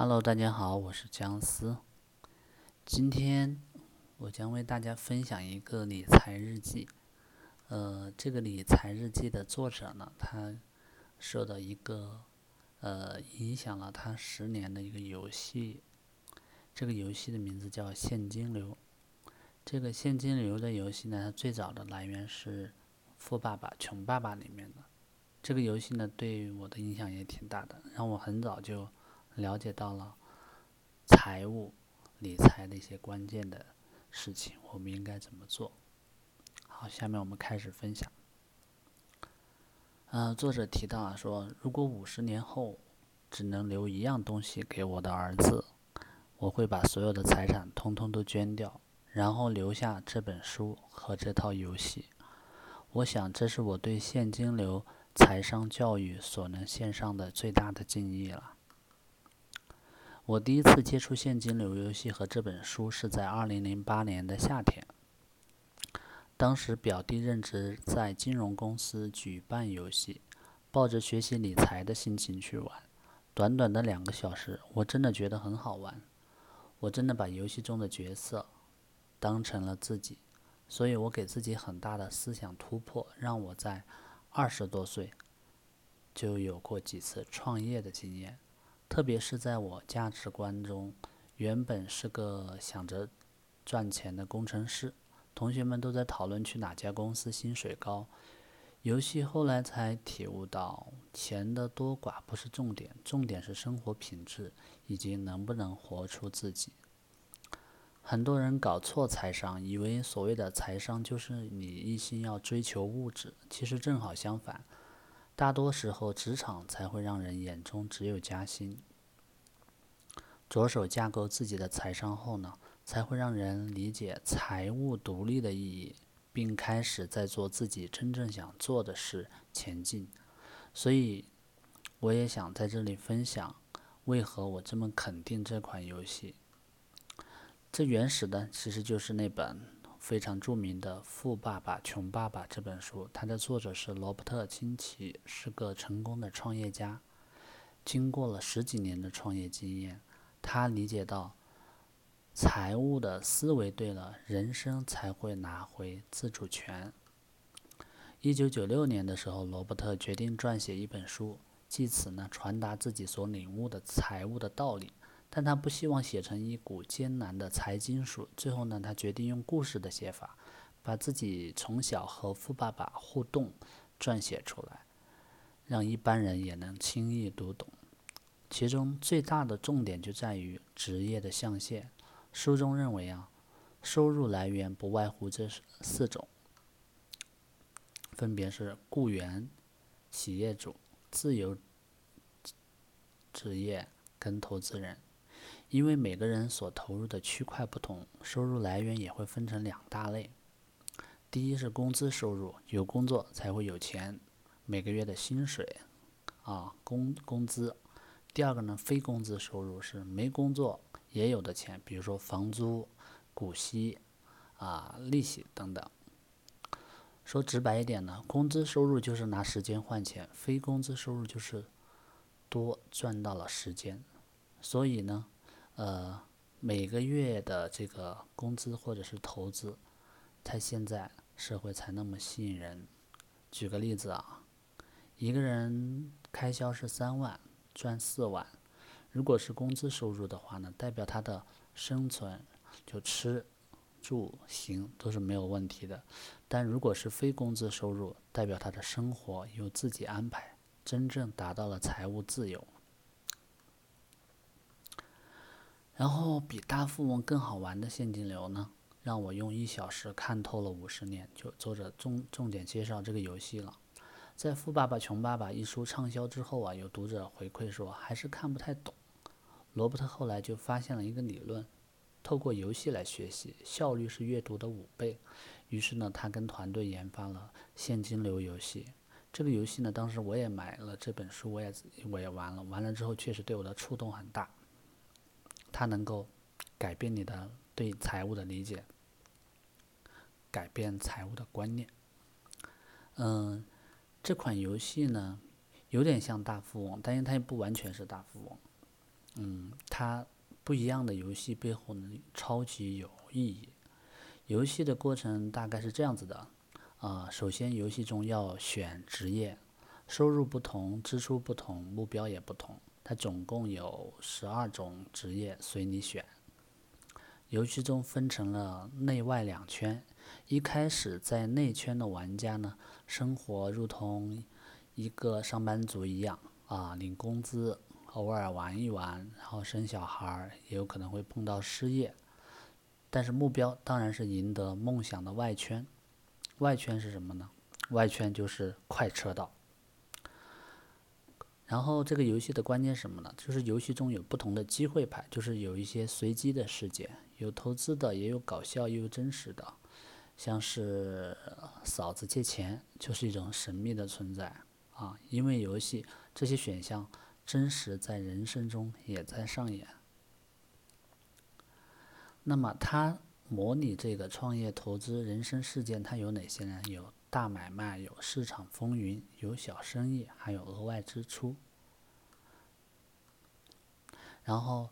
Hello，大家好，我是姜思。今天我将为大家分享一个理财日记。呃，这个理财日记的作者呢，他受到一个呃影响了他十年的一个游戏。这个游戏的名字叫现金流。这个现金流的游戏呢，它最早的来源是《富爸爸穷爸爸》里面的。这个游戏呢，对我的影响也挺大的，让我很早就了解到了财务理财的一些关键的事情，我们应该怎么做。好，下面我们开始分享。呃，作者提到啊，说如果五十年后只能留一样东西给我的儿子，我会把所有的财产通通都捐掉。然后留下这本书和这套游戏，我想这是我对现金流财商教育所能献上的最大的敬意了。我第一次接触现金流游戏和这本书是在二零零八年的夏天，当时表弟任职在金融公司举办游戏，抱着学习理财的心情去玩，短短的两个小时，我真的觉得很好玩，我真的把游戏中的角色。当成了自己，所以我给自己很大的思想突破，让我在二十多岁就有过几次创业的经验。特别是在我价值观中，原本是个想着赚钱的工程师，同学们都在讨论去哪家公司薪水高。游戏后来才体悟到，钱的多寡不是重点，重点是生活品质以及能不能活出自己。很多人搞错财商，以为所谓的财商就是你一心要追求物质，其实正好相反。大多时候，职场才会让人眼中只有加薪。着手架构自己的财商后呢，才会让人理解财务独立的意义，并开始在做自己真正想做的事前进。所以，我也想在这里分享，为何我这么肯定这款游戏。最原始的其实就是那本非常著名的《富爸爸穷爸爸》这本书，它的作者是罗伯特清崎，是个成功的创业家。经过了十几年的创业经验，他理解到，财务的思维对了，人生才会拿回自主权。一九九六年的时候，罗伯特决定撰写一本书，借此呢传达自己所领悟的财务的道理。但他不希望写成一股艰难的财经书。最后呢，他决定用故事的写法，把自己从小和富爸爸互动撰写出来，让一般人也能轻易读懂。其中最大的重点就在于职业的象限。书中认为啊，收入来源不外乎这四种，分别是雇员、企业主、自由职业跟投资人。因为每个人所投入的区块不同，收入来源也会分成两大类。第一是工资收入，有工作才会有钱，每个月的薪水，啊工工资。第二个呢，非工资收入是没工作也有的钱，比如说房租、股息，啊利息等等。说直白一点呢，工资收入就是拿时间换钱，非工资收入就是多赚到了时间。所以呢。呃，每个月的这个工资或者是投资，它现在社会才那么吸引人。举个例子啊，一个人开销是三万，赚四万，如果是工资收入的话呢，代表他的生存就吃住行都是没有问题的。但如果是非工资收入，代表他的生活由自己安排，真正达到了财务自由。然后比大富翁更好玩的现金流呢，让我用一小时看透了五十年。就作者重重点介绍这个游戏了。在《富爸爸穷爸爸》一书畅销之后啊，有读者回馈说还是看不太懂。罗伯特后来就发现了一个理论，透过游戏来学习，效率是阅读的五倍。于是呢，他跟团队研发了现金流游戏。这个游戏呢，当时我也买了这本书，我也我也玩了，玩了之后确实对我的触动很大。它能够改变你的对财务的理解，改变财务的观念。嗯，这款游戏呢，有点像大富翁，但是它也不完全是大富翁。嗯，它不一样的游戏背后呢，超级有意义。游戏的过程大概是这样子的，啊，首先游戏中要选职业，收入不同，支出不同，目标也不同。它总共有十二种职业随你选。游戏中分成了内外两圈，一开始在内圈的玩家呢，生活如同一个上班族一样，啊，领工资，偶尔玩一玩，然后生小孩，也有可能会碰到失业。但是目标当然是赢得梦想的外圈，外圈是什么呢？外圈就是快车道。然后这个游戏的关键什么呢？就是游戏中有不同的机会牌，就是有一些随机的事件，有投资的，也有搞笑，也有真实的。像是嫂子借钱，就是一种神秘的存在啊！因为游戏这些选项真实在人生中也在上演。那么，它模拟这个创业、投资、人生事件，它有哪些呢？有大买卖，有市场风云，有小生意，还有额外支出。然后，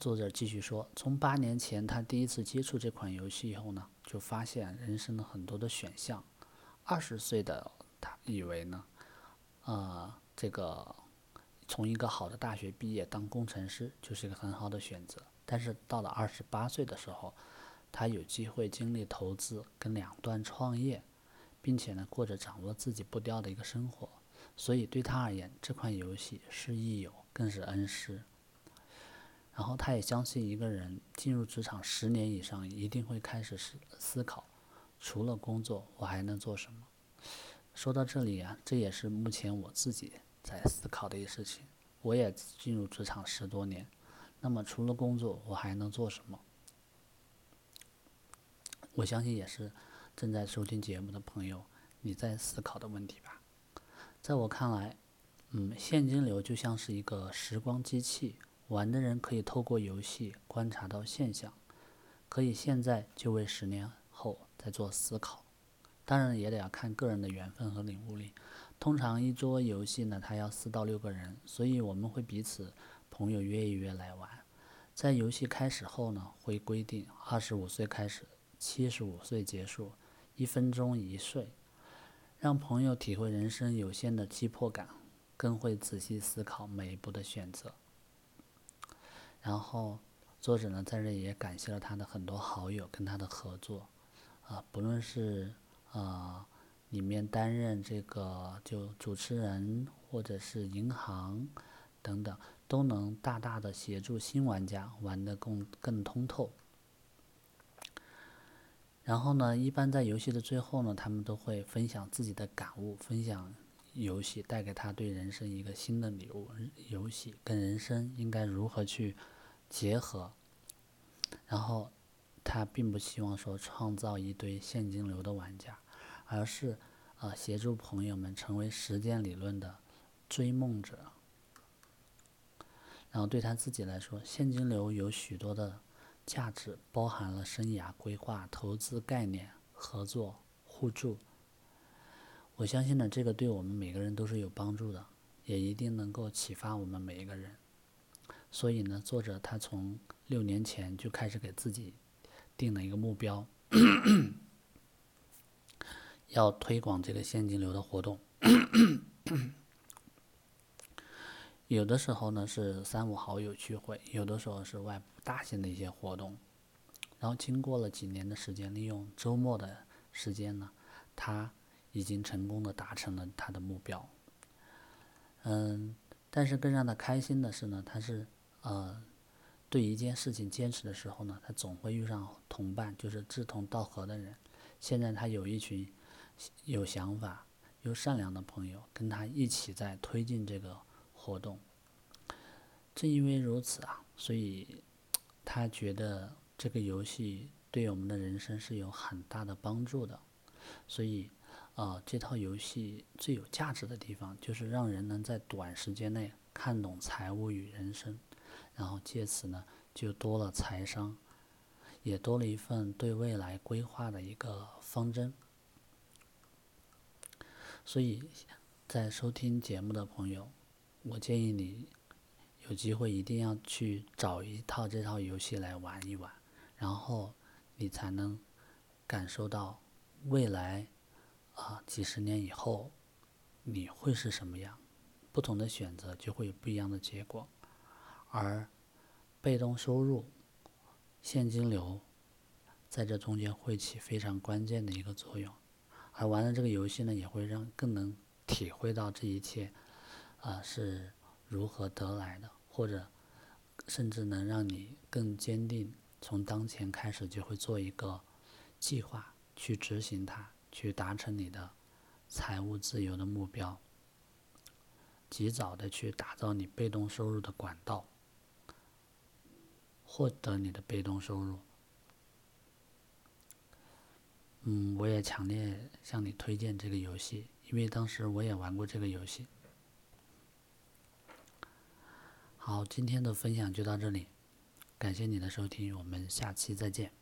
作者继续说，从八年前他第一次接触这款游戏以后呢，就发现人生的很多的选项。二十岁的他以为呢，呃，这个从一个好的大学毕业当工程师就是一个很好的选择。但是到了二十八岁的时候，他有机会经历投资跟两段创业，并且呢过着掌握自己步调的一个生活，所以对他而言，这款游戏是益友，更是恩师。然后他也相信，一个人进入职场十年以上，一定会开始思思考，除了工作，我还能做什么？说到这里啊，这也是目前我自己在思考的一个事情。我也进入职场十多年。那么除了工作，我还能做什么？我相信也是正在收听节目的朋友你在思考的问题吧。在我看来，嗯，现金流就像是一个时光机器，玩的人可以透过游戏观察到现象，可以现在就为十年后再做思考。当然也得要看个人的缘分和领悟力。通常一桌游戏呢，它要四到六个人，所以我们会彼此。朋友约一约来玩，在游戏开始后呢，会规定二十五岁开始，七十五岁结束，一分钟一睡，让朋友体会人生有限的急迫感，更会仔细思考每一步的选择。然后，作者呢在这里也感谢了他的很多好友跟他的合作，啊，不论是啊里面担任这个就主持人，或者是银行等等。都能大大的协助新玩家玩得更更通透。然后呢，一般在游戏的最后呢，他们都会分享自己的感悟，分享游戏带给他对人生一个新的礼物，游戏跟人生应该如何去结合。然后他并不希望说创造一堆现金流的玩家，而是呃协助朋友们成为时间理论的追梦者。然后对他自己来说，现金流有许多的价值，包含了生涯规划、投资概念、合作、互助。我相信呢，这个对我们每个人都是有帮助的，也一定能够启发我们每一个人。所以呢，作者他从六年前就开始给自己定了一个目标，要推广这个现金流的活动。有的时候呢是三五好友聚会，有的时候是外部大型的一些活动，然后经过了几年的时间，利用周末的时间呢，他已经成功的达成了他的目标。嗯，但是更让他开心的是呢，他是呃，对一件事情坚持的时候呢，他总会遇上同伴，就是志同道合的人。现在他有一群有想法又善良的朋友，跟他一起在推进这个。活动，正因为如此啊，所以 他觉得这个游戏对我们的人生是有很大的帮助的。所以，呃，这套游戏最有价值的地方就是让人能在短时间内看懂财务与人生，然后借此呢就多了财商，也多了一份对未来规划的一个方针。所以在收听节目的朋友。我建议你有机会一定要去找一套这套游戏来玩一玩，然后你才能感受到未来啊几十年以后你会是什么样，不同的选择就会有不一样的结果，而被动收入、现金流在这中间会起非常关键的一个作用，而玩了这个游戏呢，也会让更能体会到这一切啊是如何得来的。或者，甚至能让你更坚定，从当前开始就会做一个计划，去执行它，去达成你的财务自由的目标，及早的去打造你被动收入的管道，获得你的被动收入。嗯，我也强烈向你推荐这个游戏，因为当时我也玩过这个游戏。好，今天的分享就到这里，感谢你的收听，我们下期再见。